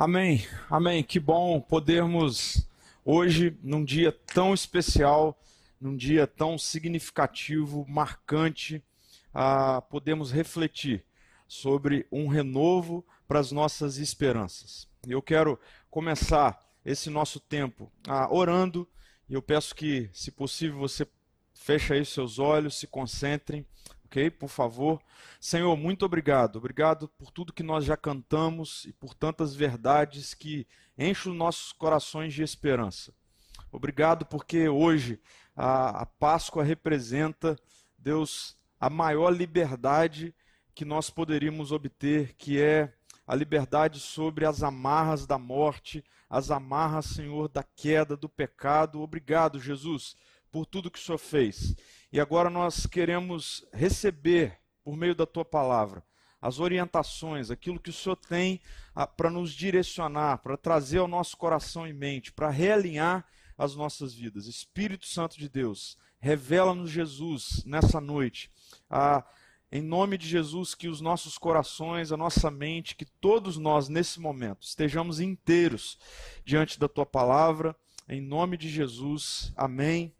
Amém, amém. Que bom podermos hoje, num dia tão especial, num dia tão significativo, marcante, uh, podemos refletir sobre um renovo para as nossas esperanças. Eu quero começar esse nosso tempo uh, orando, e eu peço que, se possível, você feche aí seus olhos, se concentrem ok? Por favor. Senhor, muito obrigado. Obrigado por tudo que nós já cantamos e por tantas verdades que enchem os nossos corações de esperança. Obrigado porque hoje a, a Páscoa representa, Deus, a maior liberdade que nós poderíamos obter, que é a liberdade sobre as amarras da morte, as amarras, Senhor, da queda, do pecado. Obrigado, Jesus, por tudo que o Senhor fez. E agora nós queremos receber, por meio da tua palavra, as orientações, aquilo que o Senhor tem ah, para nos direcionar, para trazer ao nosso coração e mente, para realinhar as nossas vidas. Espírito Santo de Deus, revela-nos Jesus nessa noite. Ah, em nome de Jesus, que os nossos corações, a nossa mente, que todos nós nesse momento estejamos inteiros diante da tua palavra. Em nome de Jesus, amém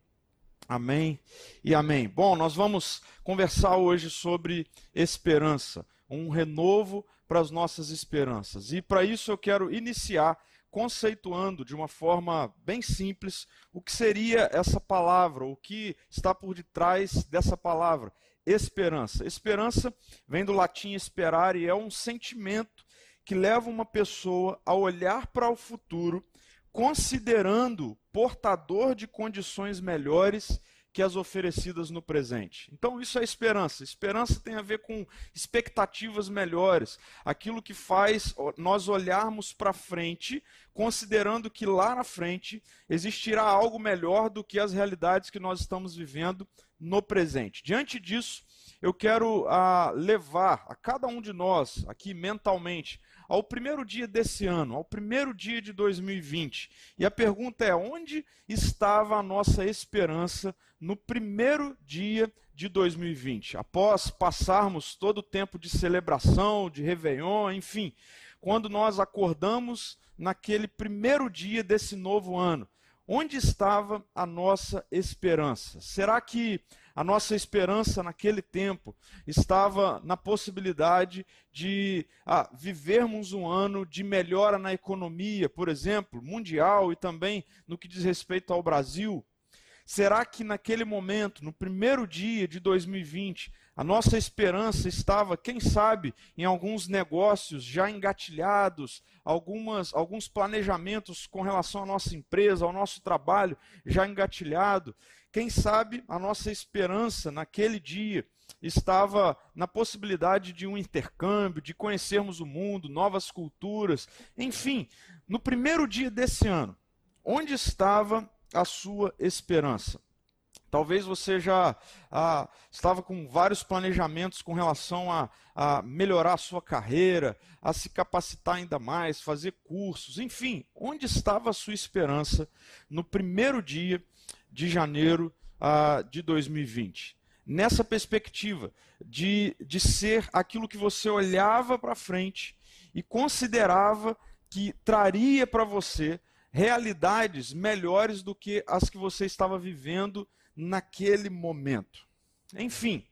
Amém e amém. Bom, nós vamos conversar hoje sobre esperança, um renovo para as nossas esperanças. E para isso eu quero iniciar conceituando de uma forma bem simples o que seria essa palavra, o que está por detrás dessa palavra, esperança. Esperança vem do latim esperar e é um sentimento que leva uma pessoa a olhar para o futuro considerando portador de condições melhores que as oferecidas no presente. Então, isso é esperança. Esperança tem a ver com expectativas melhores, aquilo que faz nós olharmos para frente, considerando que lá na frente existirá algo melhor do que as realidades que nós estamos vivendo no presente. Diante disso, eu quero ah, levar a cada um de nós, aqui mentalmente, ao primeiro dia desse ano, ao primeiro dia de 2020. E a pergunta é: onde estava a nossa esperança no primeiro dia de 2020? Após passarmos todo o tempo de celebração, de Réveillon, enfim, quando nós acordamos naquele primeiro dia desse novo ano. Onde estava a nossa esperança? Será que a nossa esperança naquele tempo estava na possibilidade de ah, vivermos um ano de melhora na economia, por exemplo, mundial e também no que diz respeito ao Brasil? Será que naquele momento, no primeiro dia de 2020, a nossa esperança estava, quem sabe, em alguns negócios já engatilhados, algumas, alguns planejamentos com relação à nossa empresa, ao nosso trabalho já engatilhado? Quem sabe a nossa esperança naquele dia estava na possibilidade de um intercâmbio, de conhecermos o mundo, novas culturas, enfim, no primeiro dia desse ano, onde estava a sua esperança? Talvez você já ah, estava com vários planejamentos com relação a, a, melhorar a sua carreira, a se capacitar ainda mais, fazer cursos, enfim, onde estava a sua esperança no primeiro dia de janeiro uh, de 2020. Nessa perspectiva de, de ser aquilo que você olhava para frente e considerava que traria para você realidades melhores do que as que você estava vivendo naquele momento. Enfim,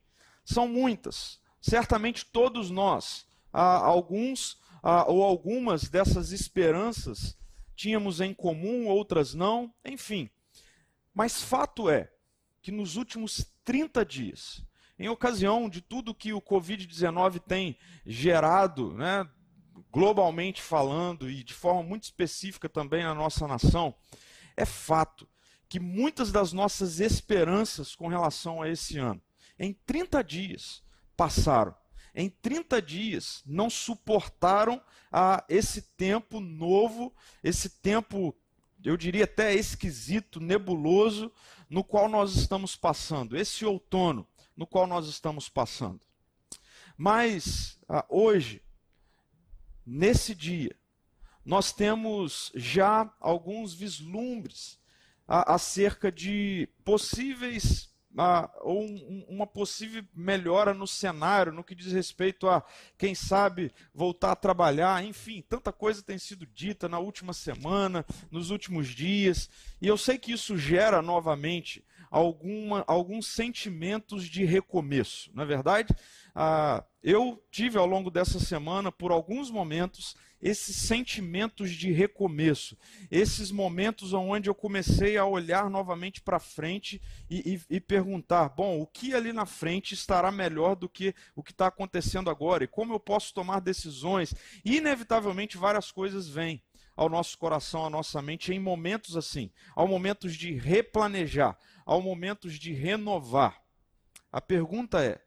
são muitas. Certamente todos nós, ah, alguns ah, ou algumas dessas esperanças tínhamos em comum, outras não, enfim. Mas fato é que nos últimos 30 dias, em ocasião de tudo que o Covid-19 tem gerado, né, globalmente falando e de forma muito específica também na nossa nação, é fato que muitas das nossas esperanças com relação a esse ano, em 30 dias, passaram. Em 30 dias, não suportaram a esse tempo novo, esse tempo eu diria até esquisito, nebuloso, no qual nós estamos passando, esse outono no qual nós estamos passando. Mas ah, hoje, nesse dia, nós temos já alguns vislumbres ah, acerca de possíveis ou um, uma possível melhora no cenário, no que diz respeito a, quem sabe, voltar a trabalhar, enfim, tanta coisa tem sido dita na última semana, nos últimos dias, e eu sei que isso gera novamente alguma, alguns sentimentos de recomeço, não é verdade? Ah, eu tive ao longo dessa semana, por alguns momentos, esses sentimentos de recomeço, esses momentos onde eu comecei a olhar novamente para frente e, e, e, perguntar: bom, o que ali na frente estará melhor do que o que está acontecendo agora e como eu posso tomar decisões? E, inevitavelmente, várias coisas vêm ao nosso coração, à nossa mente em momentos assim, ao momentos de replanejar, ao momentos de renovar. A pergunta é: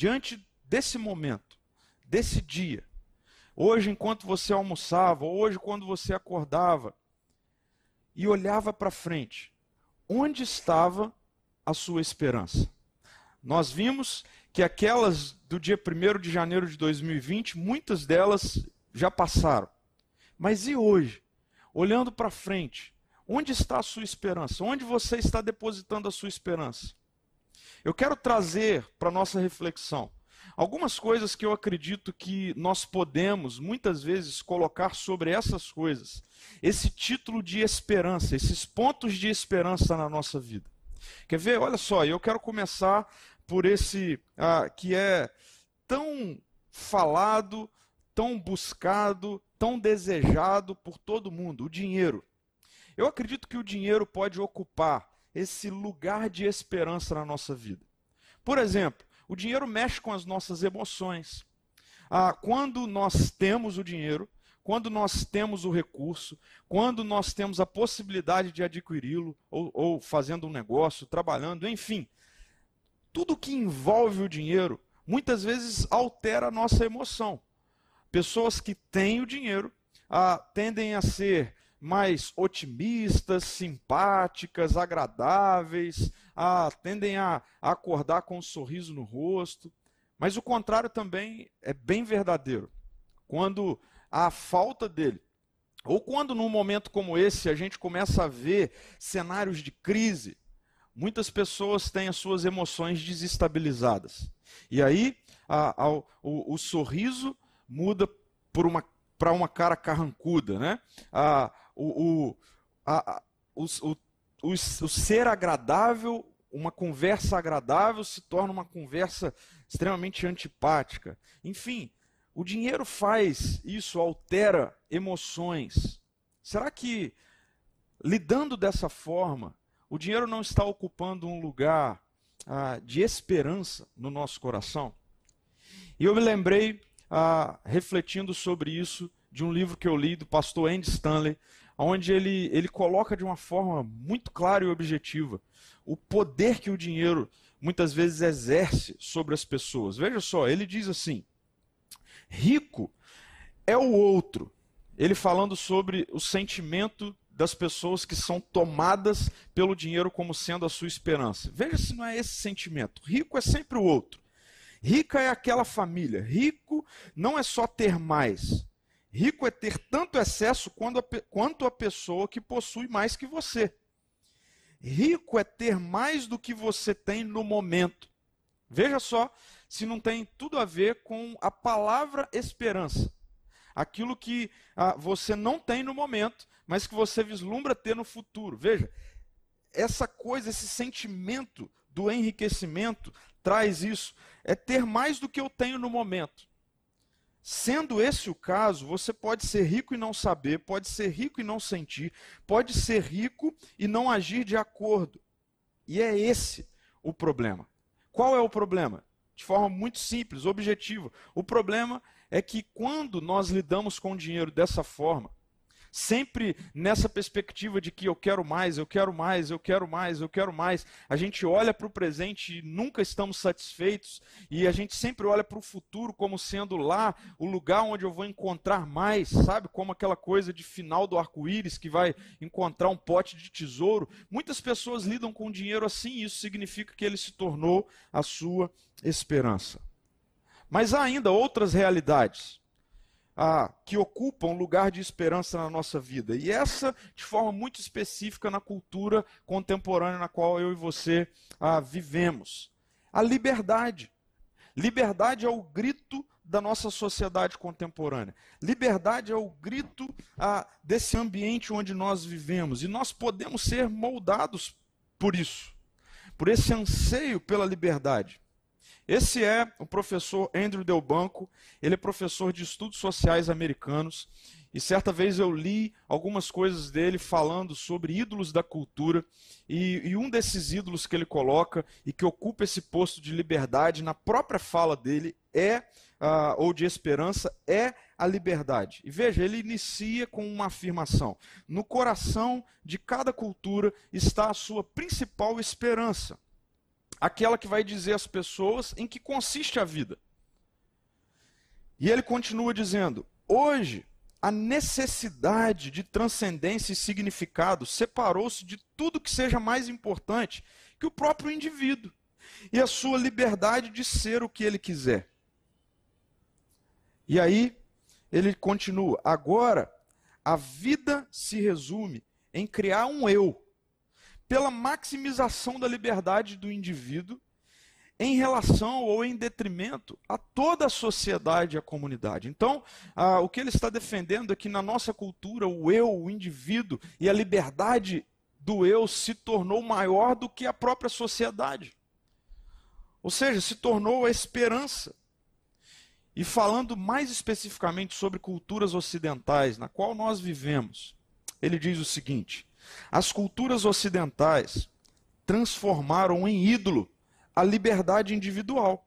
diante desse momento, desse dia, hoje enquanto você almoçava, hoje quando você acordava e olhava para frente, onde estava a sua esperança? Nós vimos que aquelas do dia 1 de janeiro de 2020, muitas delas já passaram. Mas e hoje? Olhando para frente, onde está a sua esperança? Onde você está depositando a sua esperança? Eu quero trazer para nossa reflexão algumas coisas que eu acredito que nós podemos muitas vezes colocar sobre essas coisas, esse título de esperança, esses pontos de esperança na nossa vida. Quer ver? Olha só, eu quero começar por esse ah, que é tão falado, tão buscado, tão desejado por todo mundo, o dinheiro. Eu acredito que o dinheiro pode ocupar esse lugar de esperança na nossa vida. Por exemplo, o dinheiro mexe com as nossas emoções. Ah, quando nós temos o dinheiro, quando nós temos o recurso, quando nós temos a possibilidade de adquiri-lo, ou, ou fazendo um negócio, trabalhando, enfim, tudo que envolve o dinheiro muitas vezes altera a nossa emoção. Pessoas que têm o dinheiro ah, tendem a ser mais otimistas, simpáticas, agradáveis, a, tendem a, a acordar com um sorriso no rosto. Mas o contrário também é bem verdadeiro. Quando há falta dele, ou quando num momento como esse a gente começa a ver cenários de crise, muitas pessoas têm as suas emoções desestabilizadas. E aí a, a, o, o, sorriso muda para uma, uma cara carrancuda, né? O, o, a, o, o, o, o ser agradável, uma conversa agradável se torna uma conversa extremamente antipática. Enfim, o dinheiro faz isso, altera emoções. Será que, lidando dessa forma, o dinheiro não está ocupando um lugar ah, de esperança no nosso coração? E eu me lembrei, ah, refletindo sobre isso, de um livro que eu li do pastor Andy Stanley, onde ele, ele coloca de uma forma muito clara e objetiva o poder que o dinheiro muitas vezes exerce sobre as pessoas. Veja só, ele diz assim: rico é o outro. Ele falando sobre o sentimento das pessoas que são tomadas pelo dinheiro como sendo a sua esperança. Veja se não é esse sentimento. Rico é sempre o outro. Rica é aquela família. Rico não é só ter mais. Rico é ter tanto excesso quanto a pessoa que possui mais que você. Rico é ter mais do que você tem no momento. Veja só se não tem tudo a ver com a palavra esperança. Aquilo que ah, você não tem no momento, mas que você vislumbra ter no futuro. Veja, essa coisa, esse sentimento do enriquecimento traz isso. É ter mais do que eu tenho no momento. Sendo esse o caso, você pode ser rico e não saber, pode ser rico e não sentir, pode ser rico e não agir de acordo. E é esse o problema. Qual é o problema? De forma muito simples, objetiva. O problema é que quando nós lidamos com o dinheiro dessa forma, sempre nessa perspectiva de que eu quero mais, eu quero mais, eu quero mais, eu quero mais. A gente olha para o presente e nunca estamos satisfeitos, e a gente sempre olha para o futuro como sendo lá o lugar onde eu vou encontrar mais, sabe? Como aquela coisa de final do arco-íris que vai encontrar um pote de tesouro. Muitas pessoas lidam com dinheiro assim, e isso significa que ele se tornou a sua esperança. Mas há ainda outras realidades ah, que ocupam um lugar de esperança na nossa vida. E essa, de forma muito específica, na cultura contemporânea na qual eu e você ah, vivemos. A liberdade. Liberdade é o grito da nossa sociedade contemporânea. Liberdade é o grito ah, desse ambiente onde nós vivemos. E nós podemos ser moldados por isso, por esse anseio pela liberdade. Esse é o professor Andrew Delbanco, ele é professor de estudos sociais americanos, e certa vez eu li algumas coisas dele falando sobre ídolos da cultura, e, e, um desses ídolos que ele coloca e que ocupa esse posto de liberdade na própria fala dele é, uh, ou de esperança, é a liberdade. E veja, ele inicia com uma afirmação: no coração de cada cultura está a sua principal esperança aquela que vai dizer às pessoas em que consiste a vida. E ele continua dizendo: hoje, a necessidade de transcendência e significado separou-se de tudo que seja mais importante que o próprio indivíduo e a sua liberdade de ser o que ele quiser. E aí, ele continua: agora, a vida se resume em criar um eu pela maximização da liberdade do indivíduo em relação ou em detrimento a toda a sociedade e a comunidade. Então, ah, o que ele está defendendo é que na nossa cultura o eu, o indivíduo e a liberdade do eu se tornou maior do que a própria sociedade. Ou seja, se tornou a esperança. E falando mais especificamente sobre culturas ocidentais, na qual nós vivemos, ele diz o seguinte: as culturas ocidentais transformaram em ídolo a liberdade individual.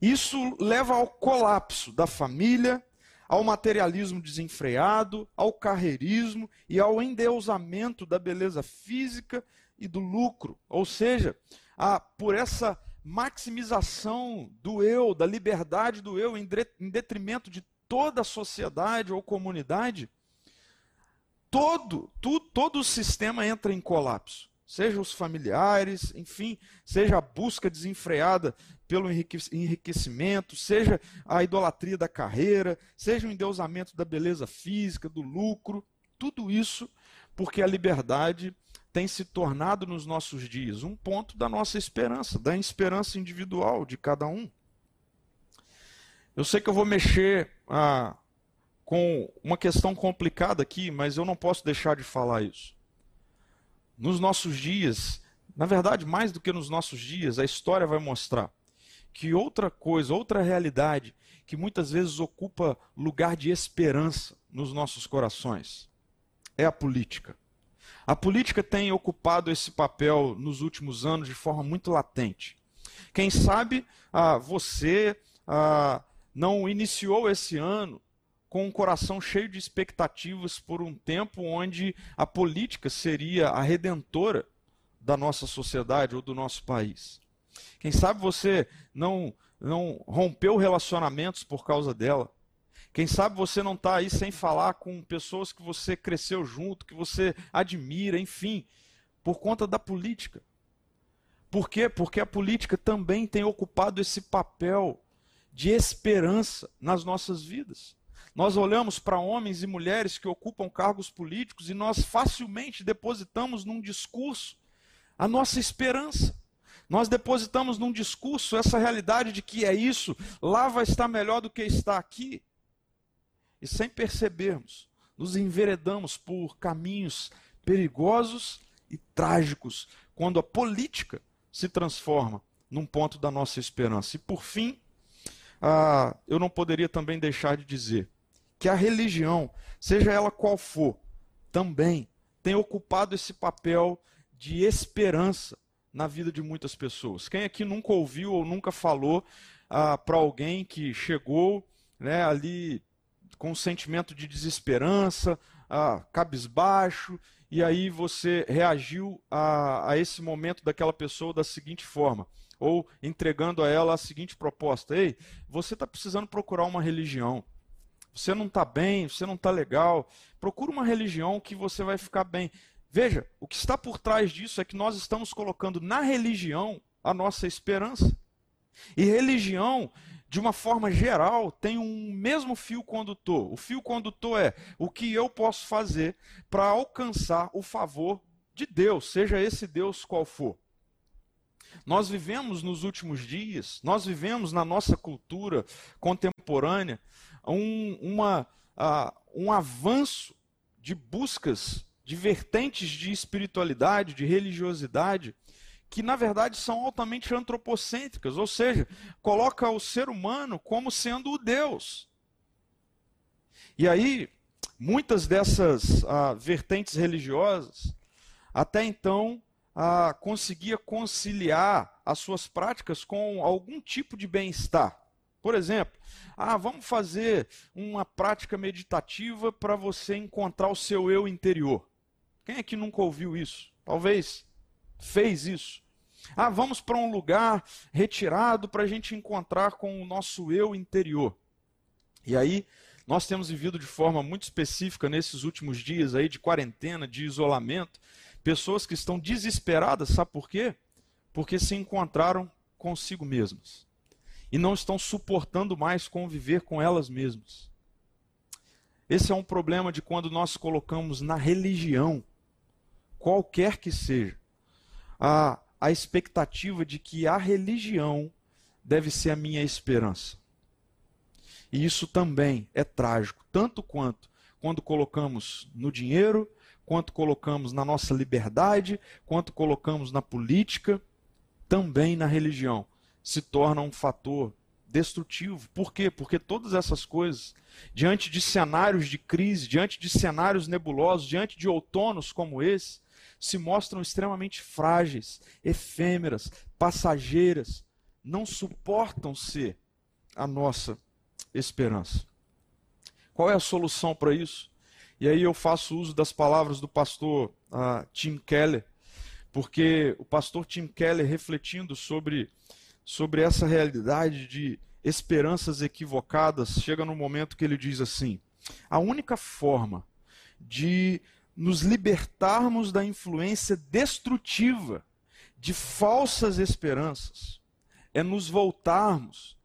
Isso leva ao colapso da família, ao materialismo desenfreado, ao carreirismo e ao endeusamento da beleza física e do lucro. Ou seja, a, por essa maximização do eu, da liberdade do eu, em detrimento de toda a sociedade ou comunidade, todo, tu, todo o sistema entra em colapso. Seja os familiares, enfim, seja a busca desenfreada pelo enriquecimento, seja a idolatria da carreira, seja o endeusamento da beleza física, do lucro, tudo isso porque a liberdade tem se tornado nos nossos dias um ponto da nossa esperança, da esperança individual de cada um. Eu sei que eu vou mexer ah, com uma questão complicada aqui, mas eu não posso deixar de falar isso. Nos nossos dias, na verdade, mais do que nos nossos dias, a história vai mostrar que outra coisa, outra realidade, que muitas vezes ocupa lugar de esperança nos nossos corações, é a política. A política tem ocupado esse papel nos últimos anos de forma muito latente. Quem sabe ah, você ah, não iniciou esse ano com um coração cheio de expectativas por um tempo onde a política seria a redentora da nossa sociedade ou do nosso país. Quem sabe você não não rompeu relacionamentos por causa dela. Quem sabe você não está aí sem falar com pessoas que você cresceu junto, que você admira, enfim, por conta da política. Por quê? Porque a política também tem ocupado esse papel de esperança nas nossas vidas. Nós olhamos para homens e mulheres que ocupam cargos políticos e nós facilmente depositamos num discurso a nossa esperança. Nós depositamos num discurso essa realidade de que é isso, lá vai estar melhor do que está aqui. E sem percebermos, nos enveredamos por caminhos perigosos e trágicos quando a política se transforma num ponto da nossa esperança. E por fim, ah, eu não poderia também deixar de dizer que a religião, seja ela qual for, também tem ocupado esse papel de esperança na vida de muitas pessoas. Quem aqui nunca ouviu ou nunca falou ah, para alguém que chegou né, ali com um sentimento de desesperança, ah, cabisbaixo, e aí você reagiu a, a esse momento daquela pessoa da seguinte forma, ou entregando a ela a seguinte proposta: Ei, você está precisando procurar uma religião você não está bem, você não está legal, procura uma religião que você vai ficar bem. Veja, o que está por trás disso é que nós estamos colocando na religião a nossa esperança. E religião, de uma forma geral, tem um mesmo fio condutor. O fio condutor é o que eu posso fazer para alcançar o favor de Deus, seja esse Deus qual for. Nós vivemos nos últimos dias, nós vivemos na nossa cultura contemporânea um, uma, uh, um avanço de buscas, de vertentes de espiritualidade, de religiosidade, que na verdade são altamente antropocêntricas, ou seja, coloca o ser humano como sendo o Deus. E aí, muitas dessas uh, vertentes religiosas, até então, uh, conseguia conciliar as suas práticas com algum tipo de bem-estar. Por exemplo, ah, vamos fazer uma prática meditativa para você encontrar o seu eu interior. Quem é que nunca ouviu isso? Talvez fez isso. Ah, vamos para um lugar retirado para a gente encontrar com o nosso eu interior. E aí, nós temos vivido de forma muito específica nesses últimos dias aí de quarentena, de isolamento, pessoas que estão desesperadas, sabe por quê? Porque se encontraram consigo mesmas e não estão suportando mais conviver com elas mesmas. Esse é um problema de quando nós colocamos na religião, qualquer que seja, a, a expectativa de que a religião deve ser a minha esperança. E isso também é trágico, tanto quanto quando colocamos no dinheiro, quanto colocamos na nossa liberdade, quanto colocamos na política, também na religião, se torna um fator destrutivo. Por quê? Porque todas essas coisas, diante de cenários de crise, diante de cenários nebulosos, diante de outonos como esse, se mostram extremamente frágeis, efêmeras, passageiras, não suportam ser a nossa esperança. Qual é a solução para isso? E aí eu faço uso das palavras do pastor uh, Tim Keller, porque o pastor Tim Keller, refletindo sobre, sobre essa realidade de esperanças equivocadas, chega no momento que ele diz assim: a única forma de nos libertarmos da influência destrutiva de falsas esperanças é nos voltarmos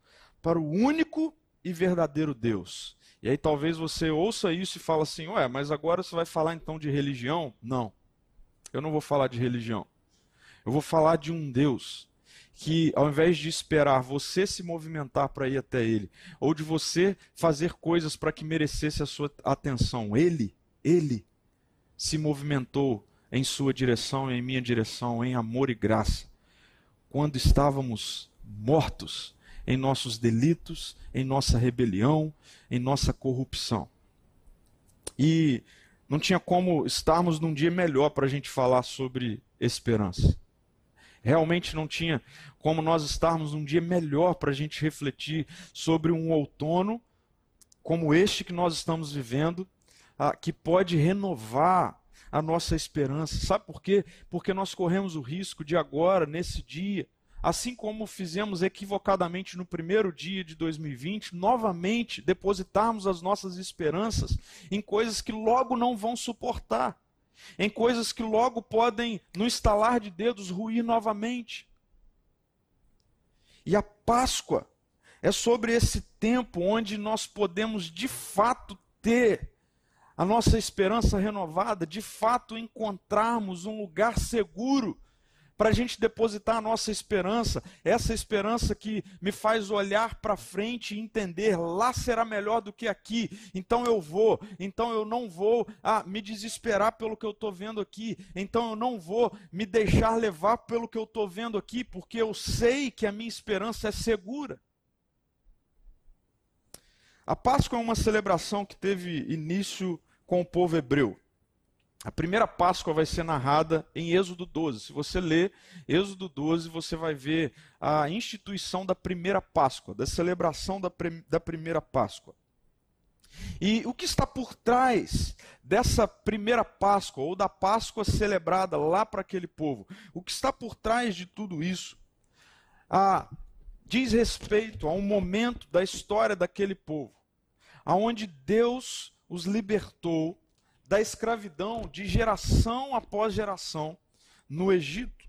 para o único e verdadeiro Deus. E aí talvez você ouça isso e fale assim: "Ué, mas agora você vai falar então de religião?" Não. Eu não vou falar de religião. Eu vou falar de um Deus que, ao invés de esperar você se movimentar para ir até Ele, ou de você fazer coisas para que merecesse a sua atenção, Ele, Ele se movimentou em sua direção e em minha direção, em amor e graça, quando estávamos mortos em nossos delitos, em nossa rebelião, em nossa corrupção. E não tinha como estarmos num dia melhor para a gente falar sobre esperança. Realmente não tinha como nós estarmos num dia melhor para a gente refletir sobre um outono como este que nós estamos vivendo que pode renovar a nossa esperança. Sabe por quê? Porque nós corremos o risco de agora, nesse dia, assim como fizemos equivocadamente no primeiro dia de 2020, novamente depositarmos as nossas esperanças em coisas que logo não vão suportar, em coisas que logo podem, no estalar de dedos, ruir novamente. E a Páscoa é sobre esse tempo onde nós podemos de fato ter a nossa esperança renovada, de fato encontrarmos um lugar seguro para a gente depositar a nossa esperança, essa esperança que me faz olhar para frente e entender lá será melhor do que aqui, então eu vou, então eu não vou ah, me desesperar pelo que eu estou vendo aqui, então eu não vou me deixar levar pelo que eu estou vendo aqui, porque eu sei que a minha esperança é segura. A Páscoa é uma celebração que teve início com o povo hebreu. A primeira Páscoa vai ser narrada em Êxodo 12. Se você ler Êxodo 12, você vai ver a instituição da primeira Páscoa, da celebração da, da primeira Páscoa. E o que está por trás dessa primeira Páscoa, ou da Páscoa celebrada lá para aquele povo? O que está por trás de tudo isso? Ah, diz respeito a um momento da história daquele povo, aonde Deus os libertou da escravidão de geração após geração no Egito.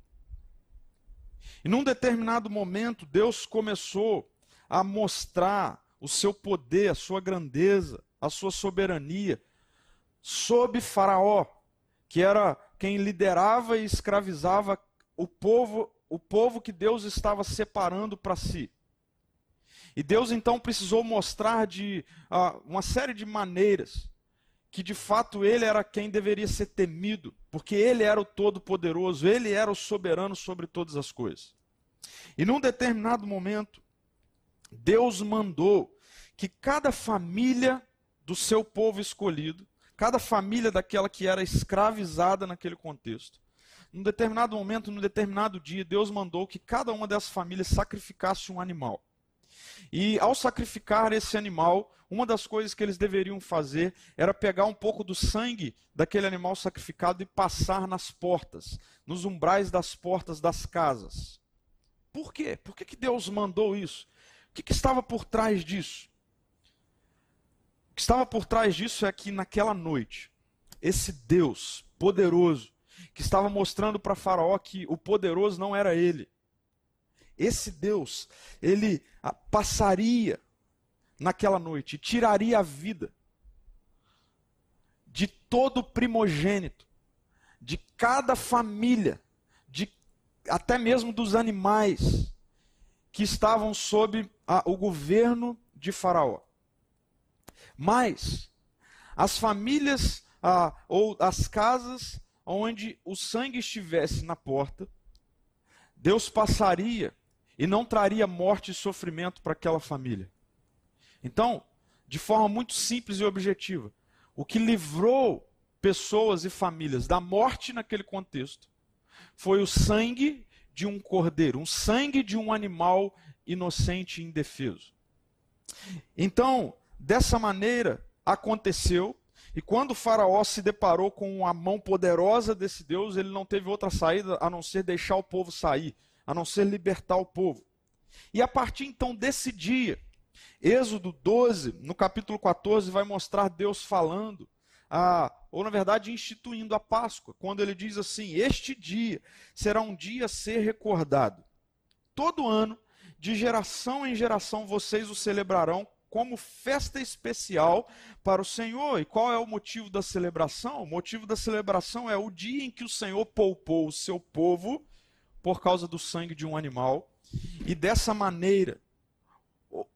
E num determinado momento, Deus começou a mostrar o seu poder, a sua grandeza, a sua soberania sob Faraó, que era quem liderava e escravizava o povo, o povo que Deus estava separando para si. E Deus então precisou mostrar de uh, uma série de maneiras que de fato ele era quem deveria ser temido, porque ele era o todo-poderoso, ele era o soberano sobre todas as coisas. E num determinado momento, Deus mandou que cada família do seu povo escolhido, cada família daquela que era escravizada naquele contexto, num determinado momento, num determinado dia, Deus mandou que cada uma dessas famílias sacrificasse um animal. E ao sacrificar esse animal, uma das coisas que eles deveriam fazer era pegar um pouco do sangue daquele animal sacrificado e passar nas portas, nos umbrais das portas das casas. Por quê? Por que, que Deus mandou isso? O que, que estava por trás disso? O que estava por trás disso é que naquela noite, esse Deus poderoso, que estava mostrando para Faraó que o poderoso não era ele, esse Deus, ele ah, passaria naquela noite, tiraria a vida de todo primogênito, de cada família, de até mesmo dos animais que estavam sob a, o governo de Faraó. Mas as famílias ah, ou as casas onde o sangue estivesse na porta, Deus passaria e não traria morte e sofrimento para aquela família. Então, de forma muito simples e objetiva, o que livrou pessoas e famílias da morte naquele contexto foi o sangue de um cordeiro, um sangue de um animal inocente e indefeso. Então, dessa maneira, aconteceu, e quando o Faraó se deparou com a mão poderosa desse Deus, ele não teve outra saída a não ser deixar o povo sair a não ser libertar o povo. E a partir então desse dia, Êxodo 12, no capítulo 14, vai mostrar Deus falando, a, ou na verdade instituindo a Páscoa, quando ele diz assim: Este dia será um dia a ser recordado. Todo ano, de geração em geração, vocês o celebrarão como festa especial para o Senhor. E qual é o motivo da celebração? O motivo da celebração é o dia em que o Senhor poupou o seu povo por causa do sangue de um animal. E dessa maneira,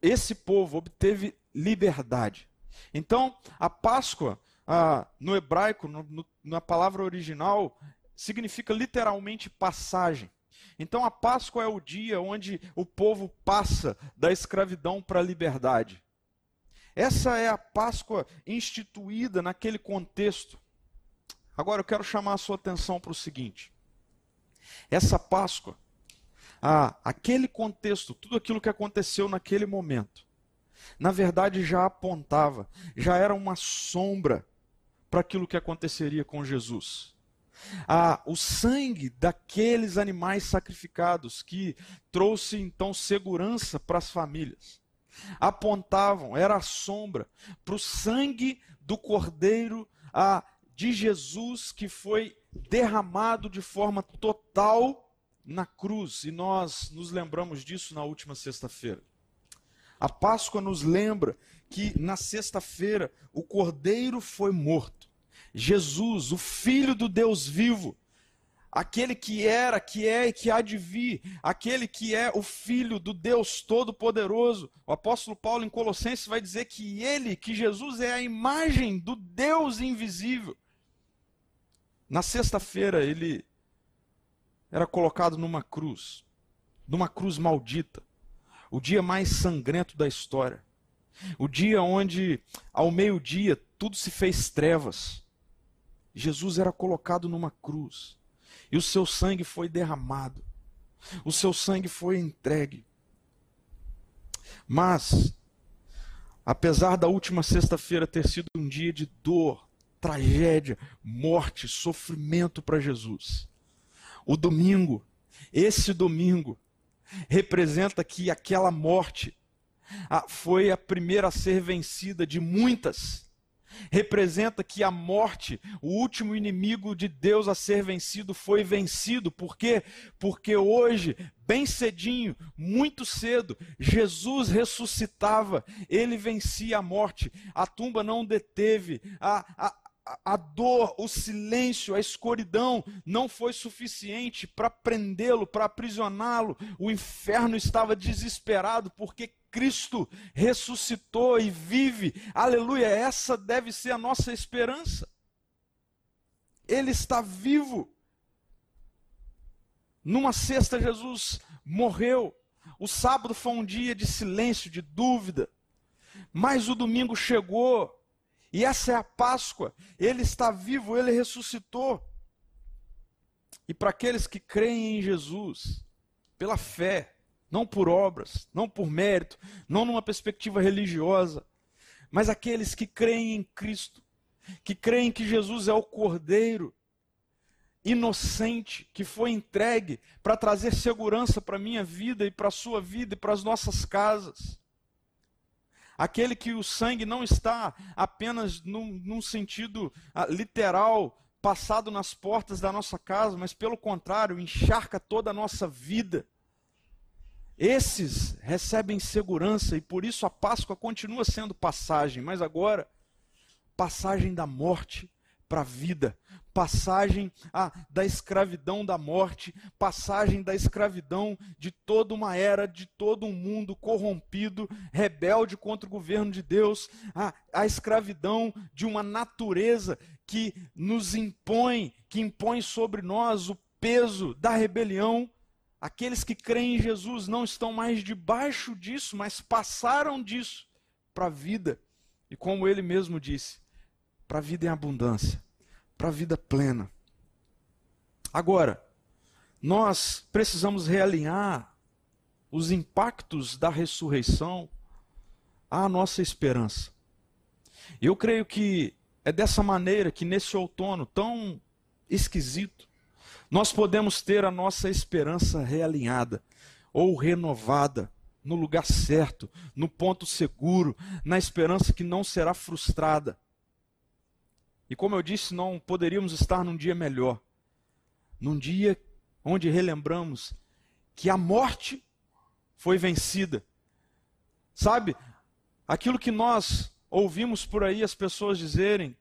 esse povo obteve liberdade. Então, a Páscoa, ah, no hebraico, no, no, na palavra original, significa literalmente passagem. Então, a Páscoa é o dia onde o povo passa da escravidão para a liberdade. Essa é a Páscoa instituída naquele contexto. Agora, eu quero chamar a sua atenção para o seguinte: essa Páscoa, ah, aquele contexto, tudo aquilo que aconteceu naquele momento, na verdade já apontava, já era uma sombra para aquilo que aconteceria com Jesus. O sangue daqueles animais sacrificados que trouxe então segurança para as famílias apontavam, era a sombra para o sangue do cordeiro de Jesus que foi derramado de forma total na cruz, e nós nos lembramos disso na última sexta-feira. A Páscoa nos lembra que na sexta-feira o cordeiro foi morto. Jesus, o Filho do Deus vivo, aquele que era, que é e que há de vir, aquele que é o Filho do Deus Todo-Poderoso. O apóstolo Paulo em Colossenses vai dizer que ele, que Jesus é a imagem do Deus invisível. Na sexta-feira ele era colocado numa cruz, numa cruz maldita, o dia mais sangrento da história, o dia onde ao meio-dia tudo se fez trevas. Jesus era colocado numa cruz e o seu sangue foi derramado, o seu sangue foi entregue. Mas, apesar da última sexta-feira ter sido um dia de dor, tragédia, morte, sofrimento para Jesus. O domingo, esse domingo, representa que aquela morte foi a primeira a ser vencida de muitas. Representa que a morte, o último inimigo de Deus a ser vencido, foi vencido. Por quê? Porque hoje, bem cedinho, muito cedo, Jesus ressuscitava, ele vencia a morte, a tumba não deteve, a, a, a dor, o silêncio, a escuridão não foi suficiente para prendê-lo, para aprisioná-lo. O inferno estava desesperado porque Cristo ressuscitou e vive. Aleluia, essa deve ser a nossa esperança. Ele está vivo. Numa sexta, Jesus morreu. O sábado foi um dia de silêncio, de dúvida. Mas o domingo chegou. E essa é a Páscoa. Ele está vivo, ele ressuscitou. E para aqueles que creem em Jesus, pela fé, não por obras, não por mérito, não numa perspectiva religiosa, mas aqueles que creem em Cristo, que creem que Jesus é o Cordeiro inocente que foi entregue para trazer segurança para a minha vida e para a sua vida e para as nossas casas. Aquele que o sangue não está apenas num, num sentido ah, literal, passado nas portas da nossa casa, mas pelo contrário, encharca toda a nossa vida. Esses recebem segurança e por isso a Páscoa continua sendo passagem, mas agora, passagem da morte para a vida, passagem ah, da escravidão da morte, passagem da escravidão de toda uma era, de todo um mundo corrompido, rebelde contra o governo de Deus, ah, a escravidão de uma natureza que nos impõe, que impõe sobre nós o peso da rebelião. Aqueles que creem em Jesus não estão mais debaixo disso, mas passaram disso para a vida. E como ele mesmo disse, para a vida em abundância, para a vida plena. Agora, nós precisamos realinhar os impactos da ressurreição à nossa esperança. Eu creio que é dessa maneira que nesse outono tão esquisito, nós podemos ter a nossa esperança realinhada ou renovada no lugar certo, no ponto seguro, na esperança que não será frustrada. E como eu disse, não poderíamos estar num dia melhor. Num dia onde relembramos que a morte foi vencida. Sabe, aquilo que nós ouvimos por aí as pessoas dizerem,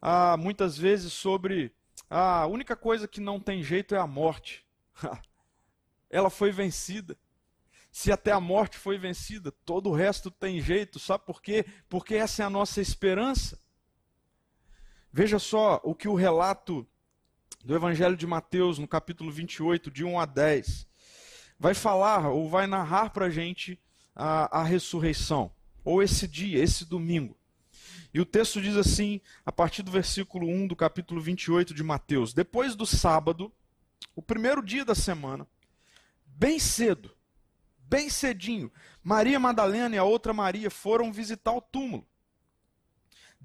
ah, muitas vezes sobre ah, a única coisa que não tem jeito é a morte. Ela foi vencida. Se até a morte foi vencida, todo o resto tem jeito. Sabe por quê? Porque essa é a nossa esperança. Veja só o que o relato do Evangelho de Mateus, no capítulo 28, de 1 a 10, vai falar ou vai narrar para a gente a ressurreição, ou esse dia, esse domingo. E o texto diz assim, a partir do versículo 1 do capítulo 28 de Mateus: Depois do sábado, o primeiro dia da semana, bem cedo, bem cedinho, Maria Madalena e a outra Maria foram visitar o túmulo.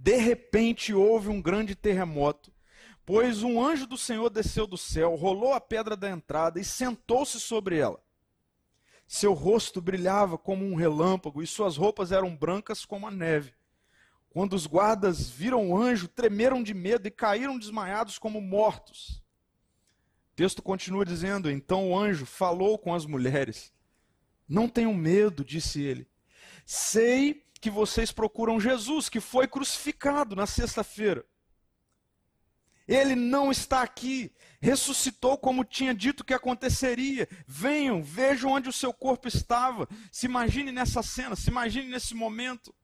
De repente houve um grande terremoto, pois um anjo do Senhor desceu do céu, rolou a pedra da entrada e sentou-se sobre ela. Seu rosto brilhava como um relâmpago e suas roupas eram brancas como a neve. Quando os guardas viram o anjo, tremeram de medo e caíram desmaiados como mortos. O texto continua dizendo: Então o anjo falou com as mulheres. Não tenham medo, disse ele. Sei que vocês procuram Jesus, que foi crucificado na sexta-feira. Ele não está aqui, ressuscitou como tinha dito que aconteceria. Venham, vejam onde o seu corpo estava. Se imagine nessa cena, se imagine nesse momento.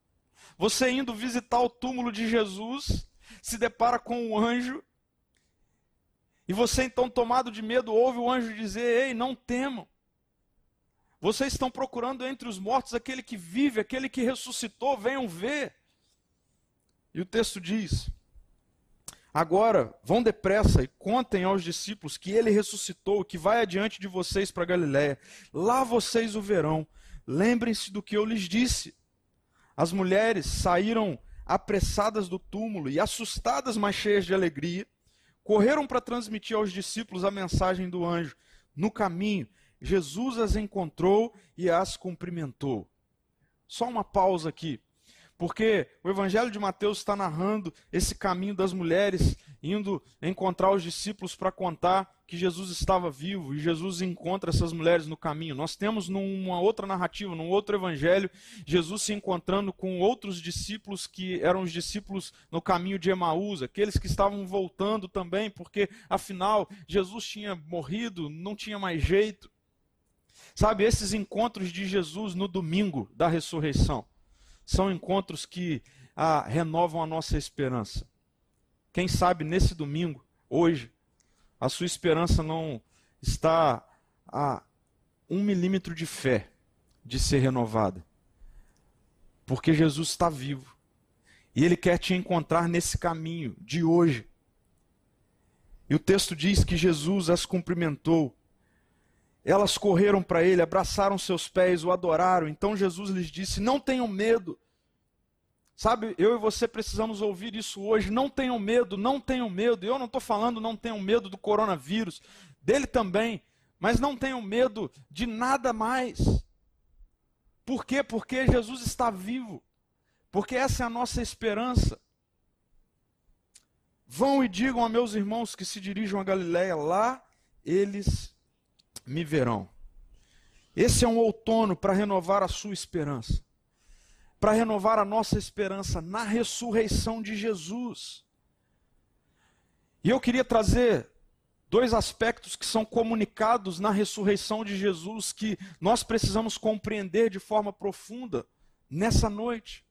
Você indo visitar o túmulo de Jesus, se depara com um anjo, e você então, tomado de medo, ouve o anjo dizer: Ei, não temam. Vocês estão procurando entre os mortos aquele que vive, aquele que ressuscitou, venham ver. E o texto diz: Agora vão depressa e contem aos discípulos que ele ressuscitou, que vai adiante de vocês para Galiléia. Lá vocês o verão. Lembrem-se do que eu lhes disse. As mulheres saíram apressadas do túmulo e assustadas, mas cheias de alegria, correram para transmitir aos discípulos a mensagem do anjo. No caminho, Jesus as encontrou e as cumprimentou. Só uma pausa aqui. Porque o Evangelho de Mateus está narrando esse caminho das mulheres indo encontrar os discípulos para contar que Jesus estava vivo e Jesus encontra essas mulheres no caminho. Nós temos numa outra narrativa, num outro evangelho, Jesus se encontrando com outros discípulos que eram os discípulos no caminho de Emaús, aqueles que estavam voltando também, porque afinal Jesus tinha morrido, não tinha mais jeito. Sabe, esses encontros de Jesus no domingo da ressurreição são encontros que ah, renovam a nossa esperança. Quem sabe nesse domingo, hoje, a sua esperança não está a um milímetro de fé de ser renovada. Porque Jesus está vivo. E Ele quer te encontrar nesse caminho de hoje. E o texto diz que Jesus as cumprimentou. Elas correram para ele, abraçaram seus pés, o adoraram. Então Jesus lhes disse: Não tenham medo. Sabe, eu e você precisamos ouvir isso hoje. Não tenham medo, não tenham medo. Eu não estou falando não tenham medo do coronavírus, dele também. Mas não tenham medo de nada mais. Por quê? Porque Jesus está vivo. Porque essa é a nossa esperança. Vão e digam a meus irmãos que se dirijam a Galiléia, lá eles me verão. Esse é um outono para renovar a sua esperança, para renovar a nossa esperança na ressurreição de Jesus. E eu queria trazer dois aspectos que são comunicados na ressurreição de Jesus que nós precisamos compreender de forma profunda nessa noite.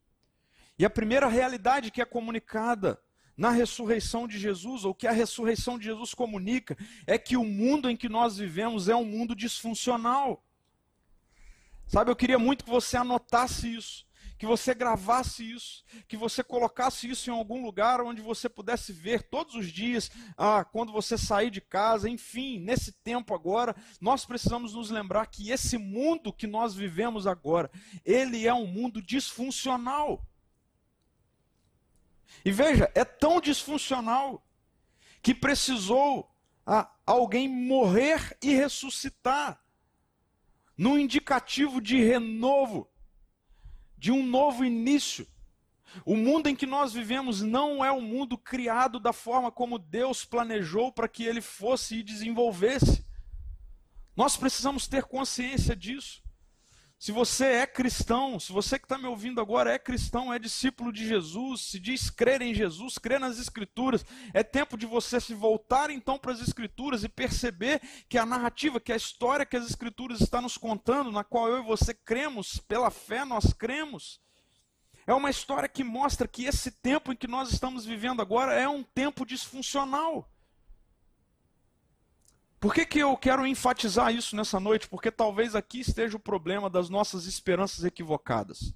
E a primeira realidade que é comunicada na ressurreição de Jesus, ou que a ressurreição de Jesus comunica, é que o mundo em que nós vivemos é um mundo disfuncional. Sabe, eu queria muito que você anotasse isso, que você gravasse isso, que você colocasse isso em algum lugar onde você pudesse ver todos os dias, ah, quando você sair de casa, enfim, nesse tempo agora, nós precisamos nos lembrar que esse mundo que nós vivemos agora, ele é um mundo disfuncional. E veja, é tão disfuncional que precisou alguém morrer e ressuscitar num indicativo de renovo, de um novo início. O mundo em que nós vivemos não é um mundo criado da forma como Deus planejou para que ele fosse e desenvolvesse. Nós precisamos ter consciência disso. Se você é cristão, se você que está me ouvindo agora é cristão, é discípulo de Jesus, se diz crer em Jesus, crer nas Escrituras, é tempo de você se voltar então para as Escrituras e perceber que a narrativa, que a história que as Escrituras estão nos contando, na qual eu e você cremos, pela fé nós cremos, é uma história que mostra que esse tempo em que nós estamos vivendo agora é um tempo disfuncional. Por que, que eu quero enfatizar isso nessa noite? Porque talvez aqui esteja o problema das nossas esperanças equivocadas.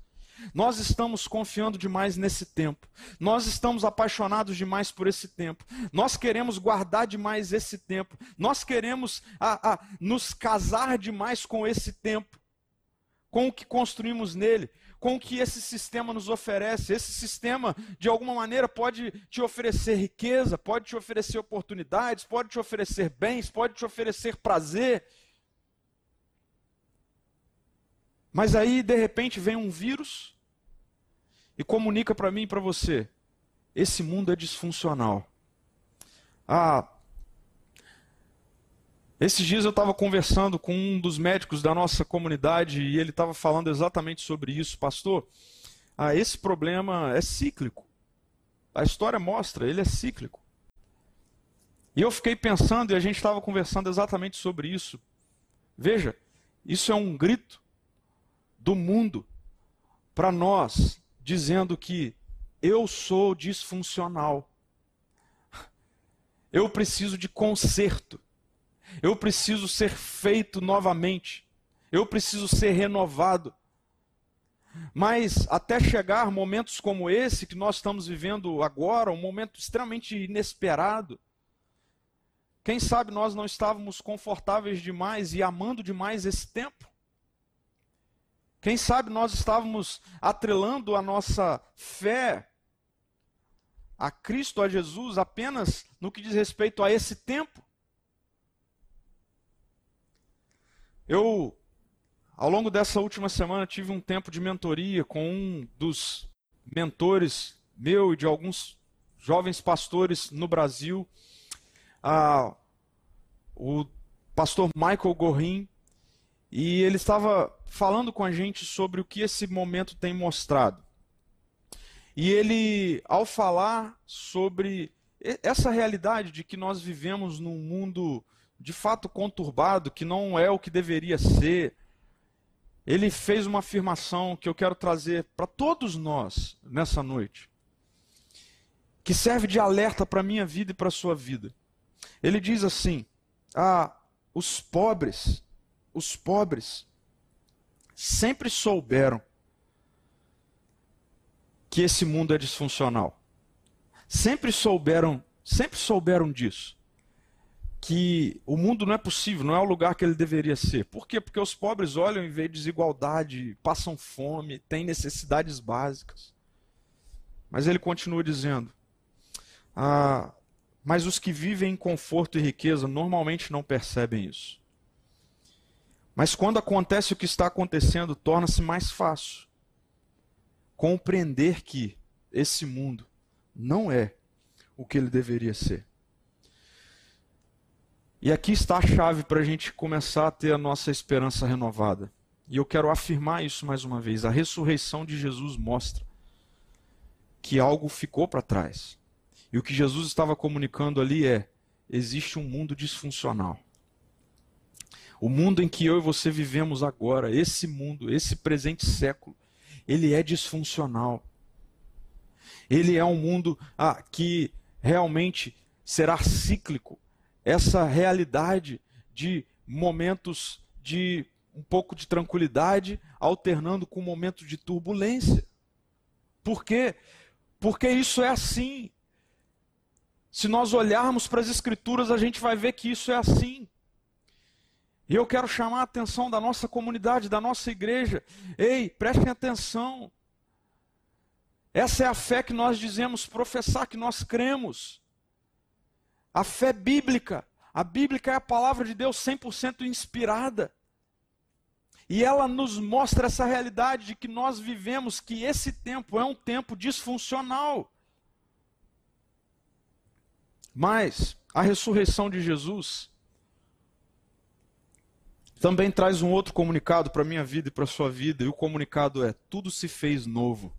Nós estamos confiando demais nesse tempo. Nós estamos apaixonados demais por esse tempo. Nós queremos guardar demais esse tempo. Nós queremos a, a, nos casar demais com esse tempo, com o que construímos nele com o que esse sistema nos oferece. Esse sistema, de alguma maneira, pode te oferecer riqueza, pode te oferecer oportunidades, pode te oferecer bens, pode te oferecer prazer. Mas aí, de repente, vem um vírus e comunica para mim e para você: esse mundo é disfuncional. Ah, esses dias eu estava conversando com um dos médicos da nossa comunidade e ele estava falando exatamente sobre isso. Pastor, ah, esse problema é cíclico. A história mostra, ele é cíclico. E eu fiquei pensando e a gente estava conversando exatamente sobre isso. Veja, isso é um grito do mundo para nós, dizendo que eu sou disfuncional. Eu preciso de conserto. Eu preciso ser feito novamente. Eu preciso ser renovado. Mas até chegar momentos como esse que nós estamos vivendo agora, um momento extremamente inesperado, quem sabe nós não estávamos confortáveis demais e amando demais esse tempo? Quem sabe nós estávamos atrelando a nossa fé a Cristo, a Jesus, apenas no que diz respeito a esse tempo? Eu, ao longo dessa última semana, tive um tempo de mentoria com um dos mentores meu e de alguns jovens pastores no Brasil, ah, o pastor Michael Gorin, e ele estava falando com a gente sobre o que esse momento tem mostrado. E ele, ao falar sobre essa realidade de que nós vivemos num mundo de fato conturbado, que não é o que deveria ser, ele fez uma afirmação que eu quero trazer para todos nós nessa noite, que serve de alerta para a minha vida e para a sua vida. Ele diz assim: ah, os pobres, os pobres sempre souberam que esse mundo é disfuncional. Sempre souberam, sempre souberam disso. Que o mundo não é possível, não é o lugar que ele deveria ser. Por quê? Porque os pobres olham e veem desigualdade, passam fome, têm necessidades básicas. Mas ele continua dizendo: ah, mas os que vivem em conforto e riqueza normalmente não percebem isso. Mas quando acontece o que está acontecendo, torna-se mais fácil compreender que esse mundo não é o que ele deveria ser. E aqui está a chave para a gente começar a ter a nossa esperança renovada. E eu quero afirmar isso mais uma vez. A ressurreição de Jesus mostra que algo ficou para trás. E o que Jesus estava comunicando ali é: existe um mundo disfuncional. O mundo em que eu e você vivemos agora, esse mundo, esse presente século, ele é disfuncional. Ele é um mundo ah, que realmente será cíclico. Essa realidade de momentos de um pouco de tranquilidade, alternando com momentos de turbulência. Por quê? Porque isso é assim. Se nós olharmos para as Escrituras, a gente vai ver que isso é assim. E eu quero chamar a atenção da nossa comunidade, da nossa igreja. Ei, prestem atenção. Essa é a fé que nós dizemos professar, que nós cremos. A fé bíblica. A bíblica é a palavra de Deus 100% inspirada. E ela nos mostra essa realidade de que nós vivemos, que esse tempo é um tempo disfuncional. Mas a ressurreição de Jesus também traz um outro comunicado para a minha vida e para a sua vida, e o comunicado é: tudo se fez novo.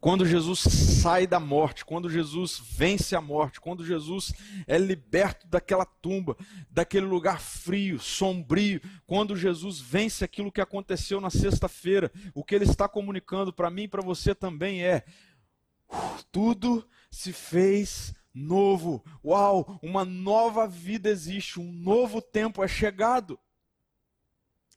Quando Jesus sai da morte, quando Jesus vence a morte, quando Jesus é liberto daquela tumba, daquele lugar frio, sombrio, quando Jesus vence aquilo que aconteceu na sexta-feira, o que ele está comunicando para mim e para você também é: tudo se fez novo. Uau, uma nova vida existe, um novo tempo é chegado.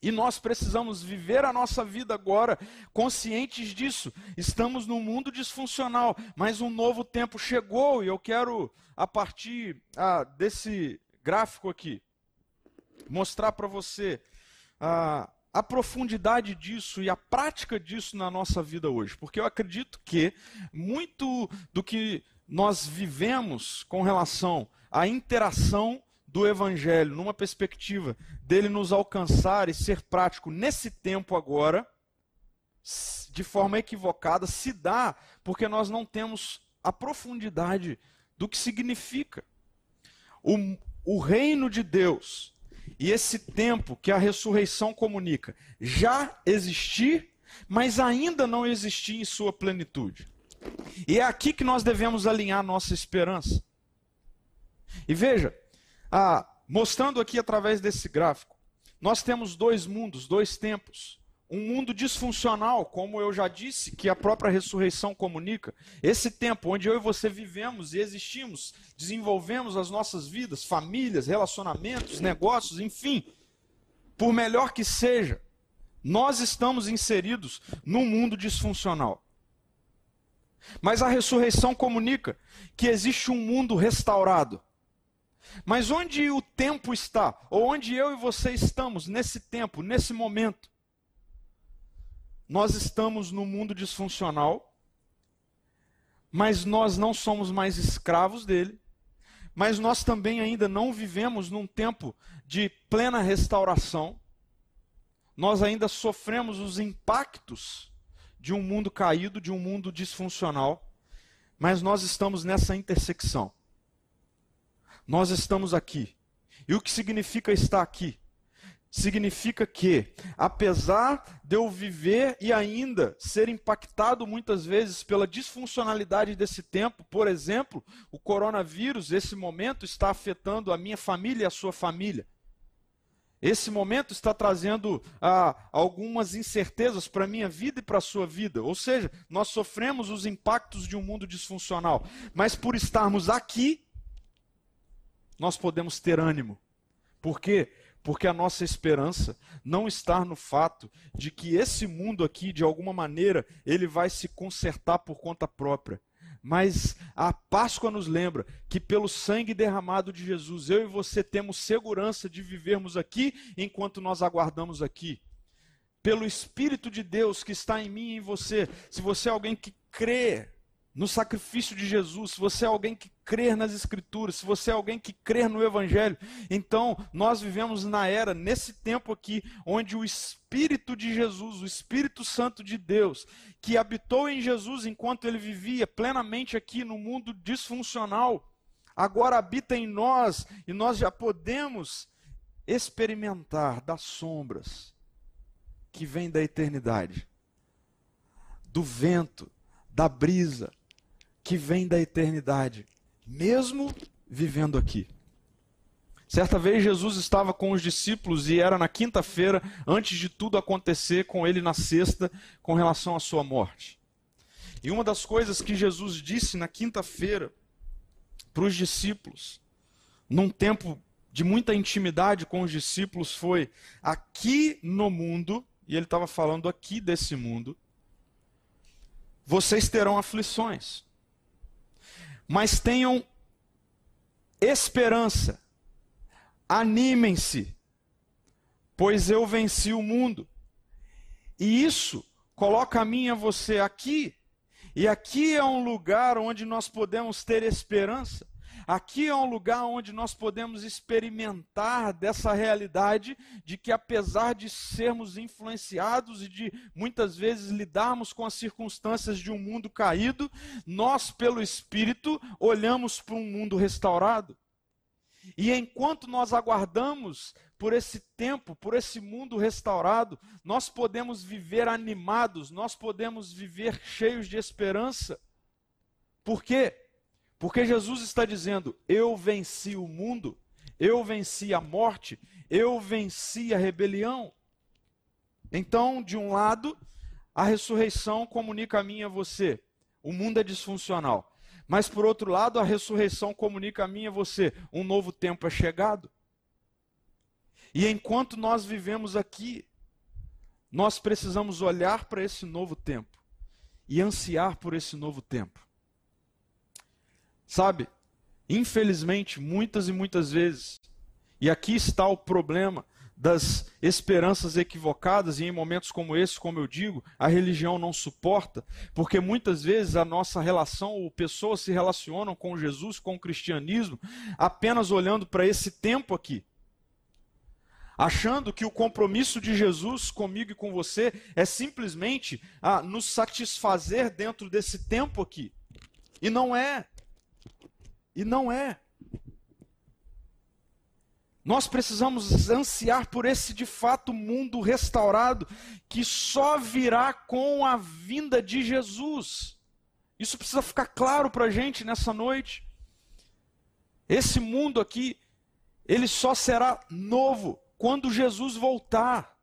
E nós precisamos viver a nossa vida agora conscientes disso. Estamos num mundo disfuncional, mas um novo tempo chegou e eu quero, a partir ah, desse gráfico aqui, mostrar para você ah, a profundidade disso e a prática disso na nossa vida hoje. Porque eu acredito que muito do que nós vivemos com relação à interação do Evangelho, numa perspectiva dele nos alcançar e ser prático nesse tempo agora, de forma equivocada, se dá porque nós não temos a profundidade do que significa. O, o reino de Deus e esse tempo que a ressurreição comunica já existir, mas ainda não existir em sua plenitude. E é aqui que nós devemos alinhar nossa esperança. E veja, ah, mostrando aqui através desse gráfico, nós temos dois mundos, dois tempos. Um mundo disfuncional, como eu já disse, que a própria ressurreição comunica. Esse tempo onde eu e você vivemos e existimos, desenvolvemos as nossas vidas, famílias, relacionamentos, negócios, enfim. Por melhor que seja, nós estamos inseridos num mundo disfuncional. Mas a ressurreição comunica que existe um mundo restaurado. Mas onde o tempo está, ou onde eu e você estamos nesse tempo, nesse momento, nós estamos no mundo disfuncional, mas nós não somos mais escravos dele, mas nós também ainda não vivemos num tempo de plena restauração, nós ainda sofremos os impactos de um mundo caído, de um mundo disfuncional, mas nós estamos nessa intersecção. Nós estamos aqui. E o que significa estar aqui? Significa que, apesar de eu viver e ainda ser impactado muitas vezes pela disfuncionalidade desse tempo, por exemplo, o coronavírus, esse momento está afetando a minha família e a sua família. Esse momento está trazendo ah, algumas incertezas para a minha vida e para a sua vida. Ou seja, nós sofremos os impactos de um mundo disfuncional. Mas por estarmos aqui, nós podemos ter ânimo. Por quê? Porque a nossa esperança não está no fato de que esse mundo aqui, de alguma maneira, ele vai se consertar por conta própria. Mas a Páscoa nos lembra que pelo sangue derramado de Jesus, eu e você temos segurança de vivermos aqui enquanto nós aguardamos aqui. Pelo Espírito de Deus que está em mim e em você, se você é alguém que crê no sacrifício de Jesus, se você é alguém que crer nas Escrituras, se você é alguém que crer no Evangelho, então nós vivemos na era, nesse tempo aqui, onde o Espírito de Jesus, o Espírito Santo de Deus, que habitou em Jesus enquanto ele vivia plenamente aqui no mundo disfuncional, agora habita em nós e nós já podemos experimentar das sombras que vêm da eternidade, do vento, da brisa que vem da eternidade, mesmo vivendo aqui. Certa vez Jesus estava com os discípulos e era na quinta-feira, antes de tudo acontecer com ele na sexta, com relação à sua morte. E uma das coisas que Jesus disse na quinta-feira para os discípulos, num tempo de muita intimidade com os discípulos, foi: aqui no mundo, e ele estava falando aqui desse mundo, vocês terão aflições mas tenham esperança. Animem-se, pois eu venci o mundo. E isso coloca a mim e a você aqui. E aqui é um lugar onde nós podemos ter esperança. Aqui é um lugar onde nós podemos experimentar dessa realidade de que, apesar de sermos influenciados e de muitas vezes lidarmos com as circunstâncias de um mundo caído, nós, pelo Espírito, olhamos para um mundo restaurado. E enquanto nós aguardamos por esse tempo, por esse mundo restaurado, nós podemos viver animados, nós podemos viver cheios de esperança. Por quê? Porque Jesus está dizendo: Eu venci o mundo, eu venci a morte, eu venci a rebelião. Então, de um lado, a ressurreição comunica a mim e a você: o mundo é disfuncional. Mas, por outro lado, a ressurreição comunica a mim e a você: um novo tempo é chegado. E enquanto nós vivemos aqui, nós precisamos olhar para esse novo tempo e ansiar por esse novo tempo. Sabe, infelizmente, muitas e muitas vezes, e aqui está o problema das esperanças equivocadas, e em momentos como esse, como eu digo, a religião não suporta, porque muitas vezes a nossa relação, ou pessoas se relacionam com Jesus, com o cristianismo, apenas olhando para esse tempo aqui. Achando que o compromisso de Jesus comigo e com você é simplesmente a nos satisfazer dentro desse tempo aqui. E não é. E não é. Nós precisamos ansiar por esse de fato mundo restaurado que só virá com a vinda de Jesus. Isso precisa ficar claro para a gente nessa noite. Esse mundo aqui, ele só será novo quando Jesus voltar.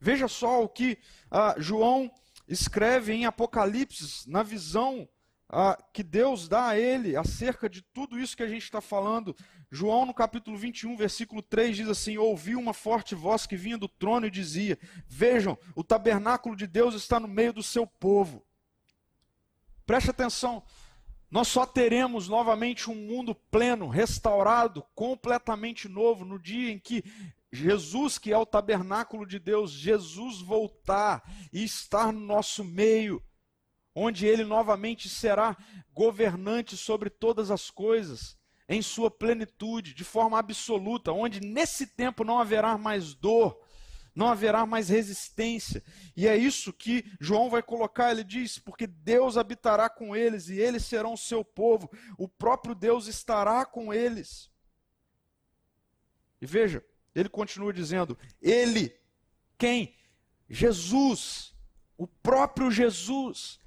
Veja só o que ah, João escreve em Apocalipse, na visão ah, que Deus dá a ele acerca de tudo isso que a gente está falando. João, no capítulo 21, versículo 3, diz assim: Ouvi uma forte voz que vinha do trono e dizia: Vejam, o tabernáculo de Deus está no meio do seu povo. Preste atenção, nós só teremos novamente um mundo pleno, restaurado, completamente novo, no dia em que Jesus, que é o tabernáculo de Deus, Jesus voltar e estar no nosso meio onde ele novamente será governante sobre todas as coisas, em sua plenitude, de forma absoluta, onde nesse tempo não haverá mais dor, não haverá mais resistência. E é isso que João vai colocar. Ele diz: porque Deus habitará com eles e eles serão o seu povo, o próprio Deus estará com eles. E veja, ele continua dizendo: Ele, quem? Jesus, o próprio Jesus,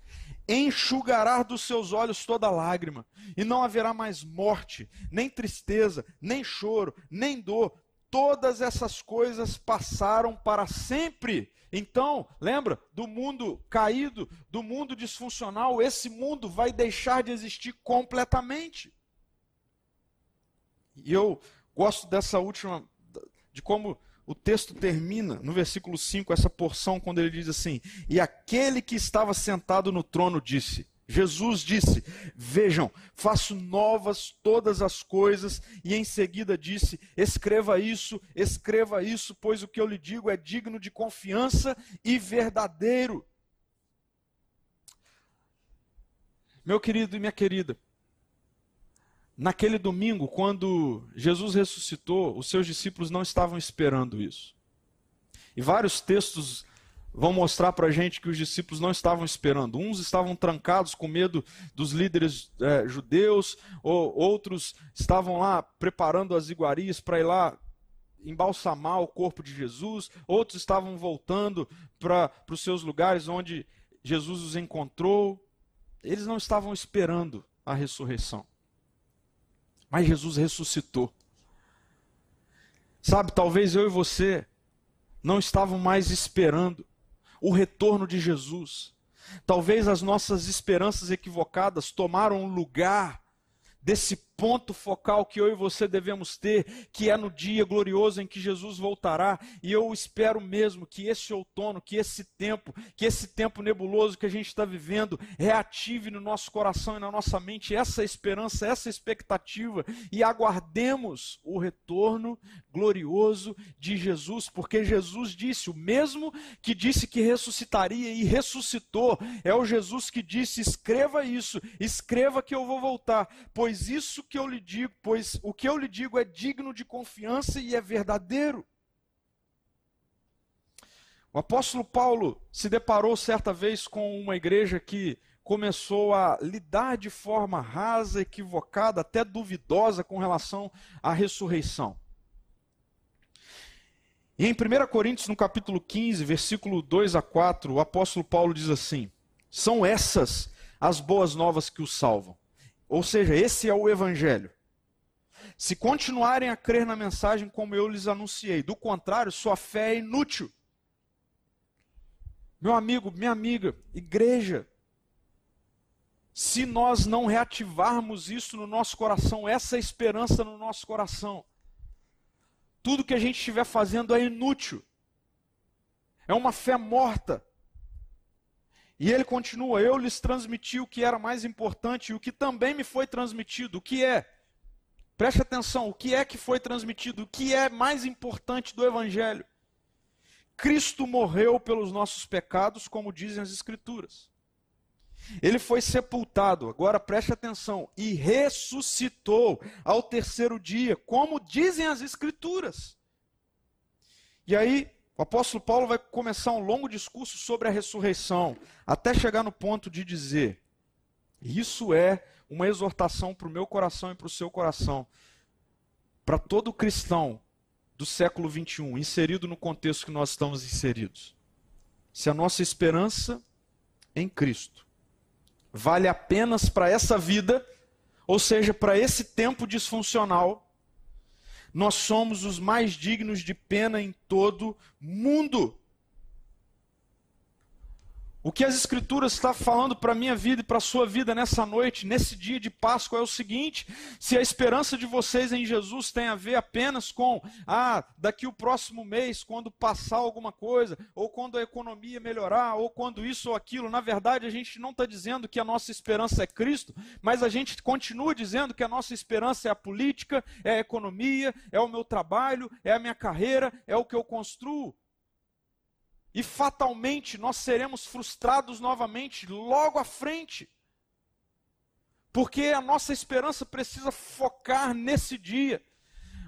enxugará dos seus olhos toda lágrima, e não haverá mais morte, nem tristeza, nem choro, nem dor. Todas essas coisas passaram para sempre. Então, lembra do mundo caído, do mundo disfuncional, esse mundo vai deixar de existir completamente. E eu gosto dessa última, de como o texto termina no versículo 5, essa porção, quando ele diz assim: E aquele que estava sentado no trono disse: Jesus disse: Vejam, faço novas todas as coisas, e em seguida disse: Escreva isso, escreva isso, pois o que eu lhe digo é digno de confiança e verdadeiro. Meu querido e minha querida, Naquele domingo, quando Jesus ressuscitou, os seus discípulos não estavam esperando isso. E vários textos vão mostrar para a gente que os discípulos não estavam esperando. Uns estavam trancados com medo dos líderes é, judeus, ou outros estavam lá preparando as iguarias para ir lá embalsamar o corpo de Jesus, outros estavam voltando para os seus lugares onde Jesus os encontrou. Eles não estavam esperando a ressurreição. Mas Jesus ressuscitou. Sabe, talvez eu e você não estavam mais esperando o retorno de Jesus. Talvez as nossas esperanças equivocadas tomaram lugar desse ponto focal que eu e você devemos ter, que é no dia glorioso em que Jesus voltará. E eu espero mesmo que esse outono, que esse tempo, que esse tempo nebuloso que a gente está vivendo, reative no nosso coração e na nossa mente essa esperança, essa expectativa e aguardemos o retorno glorioso de Jesus, porque Jesus disse, o mesmo que disse que ressuscitaria e ressuscitou, é o Jesus que disse: escreva isso, escreva que eu vou voltar, pois isso que eu lhe digo, pois o que eu lhe digo é digno de confiança e é verdadeiro. O apóstolo Paulo se deparou certa vez com uma igreja que começou a lidar de forma rasa, equivocada, até duvidosa com relação à ressurreição. E em 1 Coríntios, no capítulo 15, versículo 2 a 4, o apóstolo Paulo diz assim: São essas as boas novas que o salvam. Ou seja, esse é o evangelho. Se continuarem a crer na mensagem como eu lhes anunciei, do contrário, sua fé é inútil. Meu amigo, minha amiga, igreja, se nós não reativarmos isso no nosso coração, essa esperança no nosso coração, tudo que a gente estiver fazendo é inútil. É uma fé morta. E ele continua: Eu lhes transmiti o que era mais importante e o que também me foi transmitido. O que é? Preste atenção: o que é que foi transmitido? O que é mais importante do Evangelho? Cristo morreu pelos nossos pecados, como dizem as Escrituras. Ele foi sepultado, agora preste atenção, e ressuscitou ao terceiro dia, como dizem as Escrituras. E aí, o apóstolo Paulo vai começar um longo discurso sobre a ressurreição, até chegar no ponto de dizer: isso é uma exortação para o meu coração e para o seu coração, para todo cristão do século 21, inserido no contexto que nós estamos inseridos. Se a nossa esperança em Cristo vale apenas para essa vida, ou seja, para esse tempo disfuncional, nós somos os mais dignos de pena em todo mundo. O que as Escrituras estão falando para a minha vida e para a sua vida nessa noite, nesse dia de Páscoa, é o seguinte: se a esperança de vocês em Jesus tem a ver apenas com, ah, daqui o próximo mês, quando passar alguma coisa, ou quando a economia melhorar, ou quando isso ou aquilo, na verdade a gente não está dizendo que a nossa esperança é Cristo, mas a gente continua dizendo que a nossa esperança é a política, é a economia, é o meu trabalho, é a minha carreira, é o que eu construo. E fatalmente nós seremos frustrados novamente logo à frente. Porque a nossa esperança precisa focar nesse dia,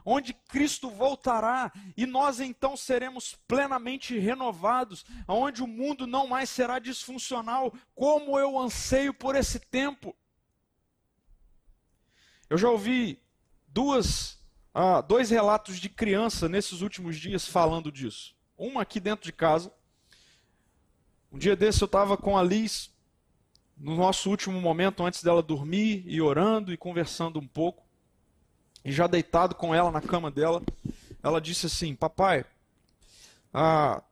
onde Cristo voltará e nós então seremos plenamente renovados, onde o mundo não mais será disfuncional. Como eu anseio por esse tempo! Eu já ouvi duas, ah, dois relatos de criança nesses últimos dias falando disso. Uma aqui dentro de casa. Um dia desse eu estava com a Liz, no nosso último momento antes dela dormir, e orando e conversando um pouco. E já deitado com ela na cama dela, ela disse assim: Papai, ah,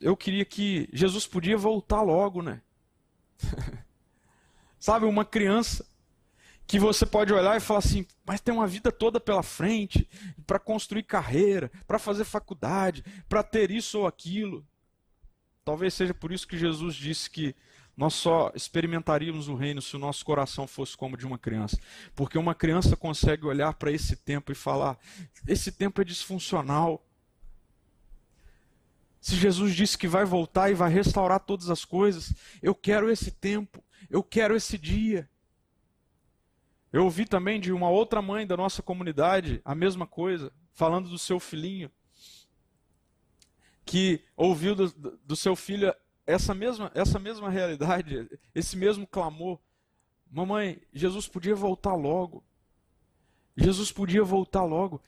eu queria que Jesus podia voltar logo, né? Sabe, uma criança que você pode olhar e falar assim, mas tem uma vida toda pela frente para construir carreira, para fazer faculdade, para ter isso ou aquilo. Talvez seja por isso que Jesus disse que nós só experimentaríamos o reino se o nosso coração fosse como de uma criança. Porque uma criança consegue olhar para esse tempo e falar: esse tempo é disfuncional. Se Jesus disse que vai voltar e vai restaurar todas as coisas, eu quero esse tempo, eu quero esse dia. Eu ouvi também de uma outra mãe da nossa comunidade a mesma coisa, falando do seu filhinho, que ouviu do, do seu filho essa mesma, essa mesma realidade, esse mesmo clamor. Mamãe, Jesus podia voltar logo. Jesus podia voltar logo.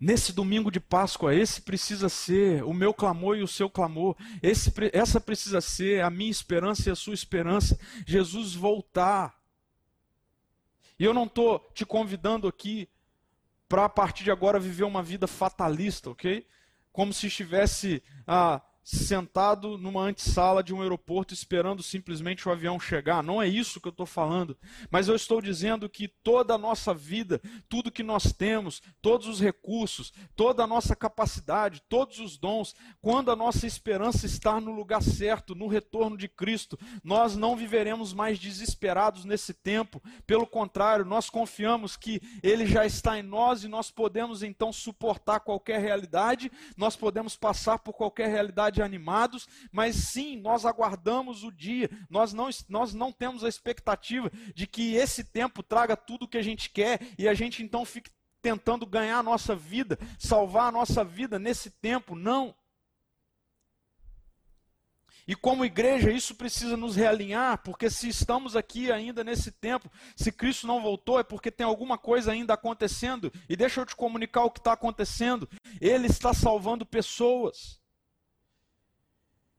Nesse domingo de Páscoa, esse precisa ser o meu clamor e o seu clamor. Esse, essa precisa ser a minha esperança e a sua esperança. Jesus voltar. E eu não estou te convidando aqui para a partir de agora viver uma vida fatalista, ok? Como se estivesse ah, sentado numa antessala de um aeroporto esperando simplesmente o avião chegar. Não é isso que eu estou falando. Mas eu estou dizendo que toda a nossa vida, tudo que nós temos, todos os recursos, toda a nossa capacidade, todos os dons, quando a nossa esperança está no lugar certo, no retorno de Cristo, nós não viveremos mais desesperados nesse tempo. Pelo contrário, nós confiamos que Ele já está em nós e nós podemos então suportar qualquer realidade, nós podemos passar por qualquer realidade animados, mas sim, nós aguardamos o dia, nós não, nós não temos a expectativa de que esse tempo traga tudo o que a gente quer e a gente então fique tentando ganhar a nossa vida, salvar a nossa vida nesse tempo. Não. E como igreja, isso precisa nos realinhar, porque se estamos aqui ainda nesse tempo, se Cristo não voltou, é porque tem alguma coisa ainda acontecendo. E deixa eu te comunicar o que está acontecendo. Ele está salvando pessoas.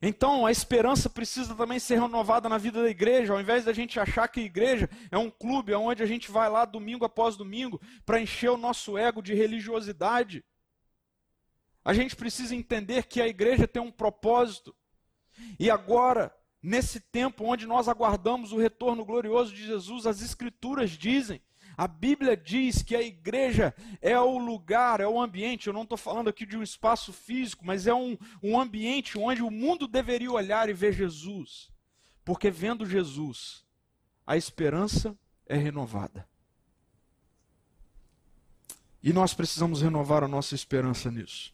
Então, a esperança precisa também ser renovada na vida da igreja, ao invés da gente achar que a igreja é um clube onde a gente vai lá domingo após domingo para encher o nosso ego de religiosidade. A gente precisa entender que a igreja tem um propósito. E agora, nesse tempo onde nós aguardamos o retorno glorioso de Jesus, as Escrituras dizem a Bíblia diz que a igreja é o lugar, é o ambiente. Eu não estou falando aqui de um espaço físico, mas é um, um ambiente onde o mundo deveria olhar e ver Jesus. Porque vendo Jesus, a esperança é renovada. E nós precisamos renovar a nossa esperança nisso.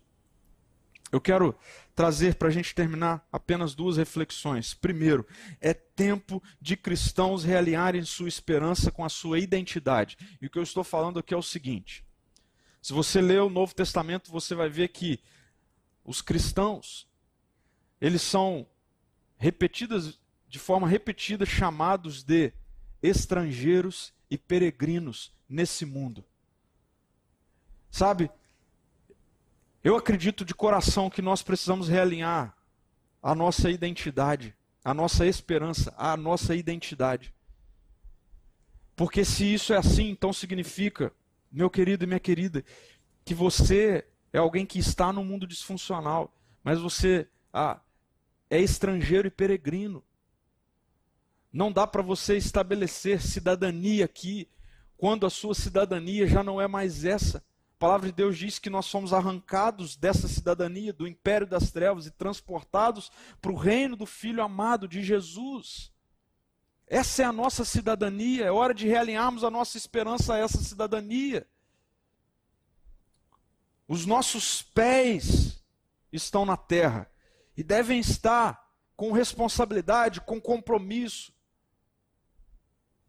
Eu quero trazer para a gente terminar apenas duas reflexões. Primeiro, é tempo de cristãos realinharem sua esperança com a sua identidade. E o que eu estou falando aqui é o seguinte: se você ler o Novo Testamento, você vai ver que os cristãos, eles são repetidas, de forma repetida, chamados de estrangeiros e peregrinos nesse mundo. Sabe, eu acredito de coração que nós precisamos realinhar a nossa identidade, a nossa esperança, a nossa identidade. Porque se isso é assim, então significa, meu querido e minha querida, que você é alguém que está no mundo disfuncional, mas você ah, é estrangeiro e peregrino. Não dá para você estabelecer cidadania aqui, quando a sua cidadania já não é mais essa. A palavra de Deus diz que nós somos arrancados dessa cidadania, do império das trevas, e transportados para o reino do Filho amado de Jesus. Essa é a nossa cidadania, é hora de realinharmos a nossa esperança a essa cidadania. Os nossos pés estão na terra e devem estar com responsabilidade, com compromisso,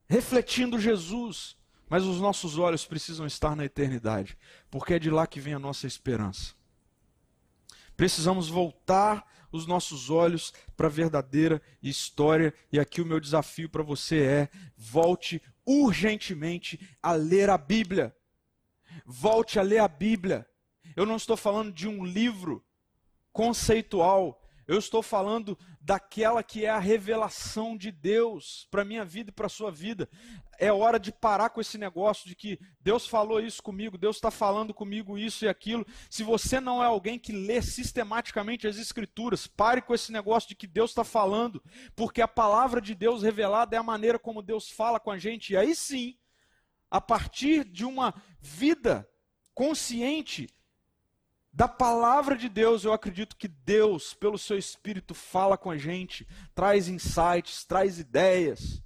refletindo Jesus, Mas os nossos olhos precisam estar na eternidade, porque é de lá que vem a nossa esperança. Precisamos voltar os nossos olhos para a verdadeira história, e aqui o meu desafio para você é: volte urgentemente a ler a Bíblia. Volte a ler a Bíblia. Eu não estou falando de um livro conceitual, eu estou falando daquela que é a revelação de Deus para minha vida e para a sua vida. É hora de parar com esse negócio de que Deus falou isso comigo, Deus está falando comigo isso e aquilo. Se você não é alguém que lê sistematicamente as Escrituras, pare com esse negócio de que Deus está falando, porque a palavra de Deus revelada é a maneira como Deus fala com a gente. E aí sim, a partir de uma vida consciente da palavra de Deus, eu acredito que Deus, pelo seu Espírito, fala com a gente, traz insights, traz ideias.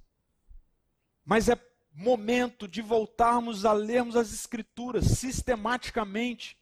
Mas é momento de voltarmos a lermos as Escrituras sistematicamente.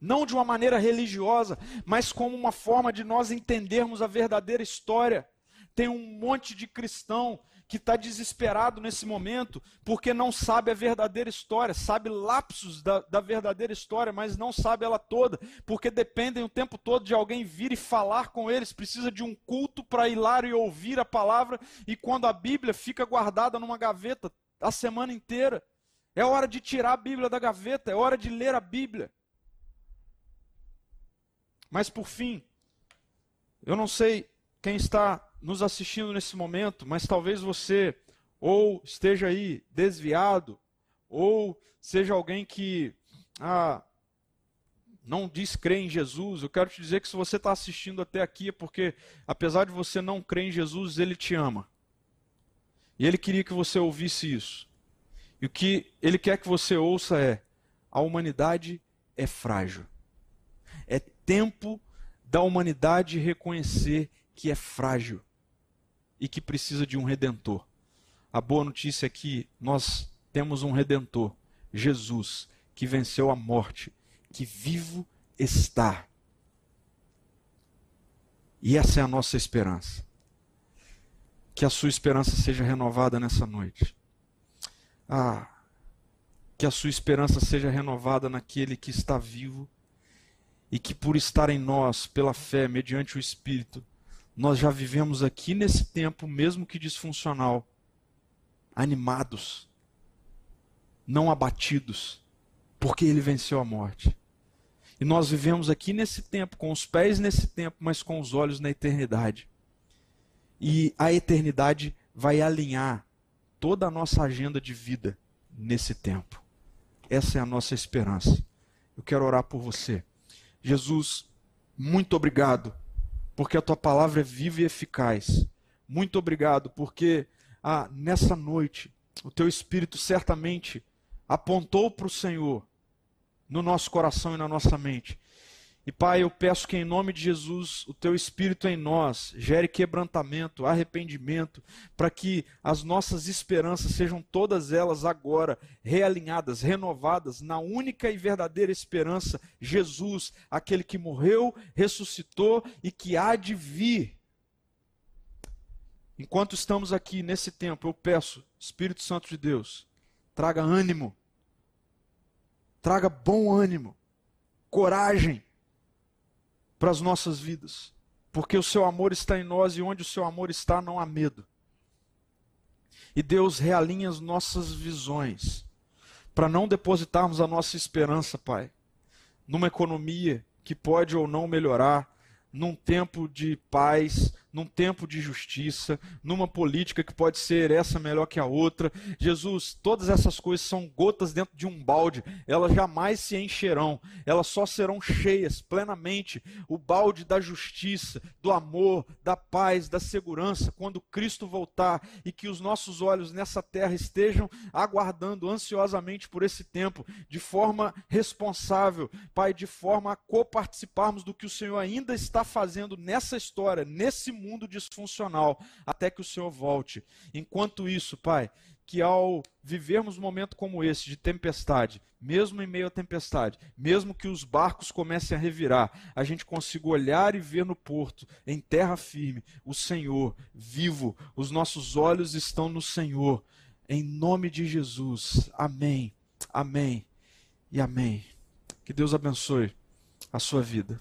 Não de uma maneira religiosa, mas como uma forma de nós entendermos a verdadeira história. Tem um monte de cristão que está desesperado nesse momento porque não sabe a verdadeira história, sabe lapsos da, da, verdadeira história, mas não sabe ela toda, porque dependem o tempo todo de alguém vir e falar com eles, precisa de um culto para ir lá e ouvir a palavra, e quando a Bíblia fica guardada numa gaveta a semana inteira, é hora de tirar a Bíblia da gaveta, é hora de ler a Bíblia. Mas por fim, eu não sei quem está nos assistindo nesse momento, mas talvez você ou esteja aí desviado, ou seja alguém que ah, não diz crer em Jesus. Eu quero te dizer que se você está assistindo até aqui é porque, apesar de você não crer em Jesus, Ele te ama. E Ele queria que você ouvisse isso. E o que Ele quer que você ouça é: a humanidade é frágil. É tempo da humanidade reconhecer que é frágil e que precisa de um redentor. A boa notícia é que nós temos um redentor, Jesus, que venceu a morte, que vivo está. E essa é a nossa esperança. Que a sua esperança seja renovada nessa noite. Ah, que a sua esperança seja renovada naquele que está vivo e que, por estar em nós, pela fé, mediante o Espírito, nós já vivemos aqui nesse tempo, mesmo que disfuncional, animados, não abatidos, porque ele venceu a morte. E nós vivemos aqui nesse tempo, com os pés nesse tempo, mas com os olhos na eternidade. E a eternidade vai alinhar toda a nossa agenda de vida nesse tempo. Essa é a nossa esperança. Eu quero orar por você. Jesus, muito obrigado porque a tua palavra é viva e eficaz. Muito obrigado, porque ah, nessa noite o teu Espírito certamente apontou para o Senhor no nosso coração e na nossa mente e Pai, eu peço que em nome de Jesus, o teu espírito em nós gere quebrantamento, arrependimento, para que as nossas esperanças sejam todas elas agora realinhadas, renovadas na única e verdadeira esperança, Jesus, aquele que morreu, ressuscitou e que há de vir. Enquanto estamos aqui nesse tempo, eu peço, Espírito Santo de Deus, traga ânimo, traga bom ânimo, coragem para as nossas vidas, porque o seu amor está em nós e onde o seu amor está não há medo. E Deus realinha as nossas visões para não depositarmos a nossa esperança, Pai, numa economia que pode ou não melhorar, num tempo de paz, num tempo de justiça, numa política que pode ser essa melhor que a outra. Jesus, todas essas coisas são gotas dentro de um balde, elas jamais se encherão, elas só serão cheias plenamente. O balde da justiça, do amor, da paz, da segurança, quando Cristo voltar e que os nossos olhos nessa terra estejam aguardando ansiosamente por esse tempo, de forma responsável, Pai, de forma a coparticiparmos do que o Senhor ainda está fazendo nessa história, nesse mundo disfuncional até que o Senhor volte. Enquanto isso, Pai, que ao vivermos um momento como esse de tempestade, mesmo em meio à tempestade, mesmo que os barcos comecem a revirar, a gente consiga olhar e ver no porto, em terra firme, o Senhor vivo, os nossos olhos estão no Senhor Em nome de Jesus. Amém. Amém. E amém. Que Deus abençoe a sua vida.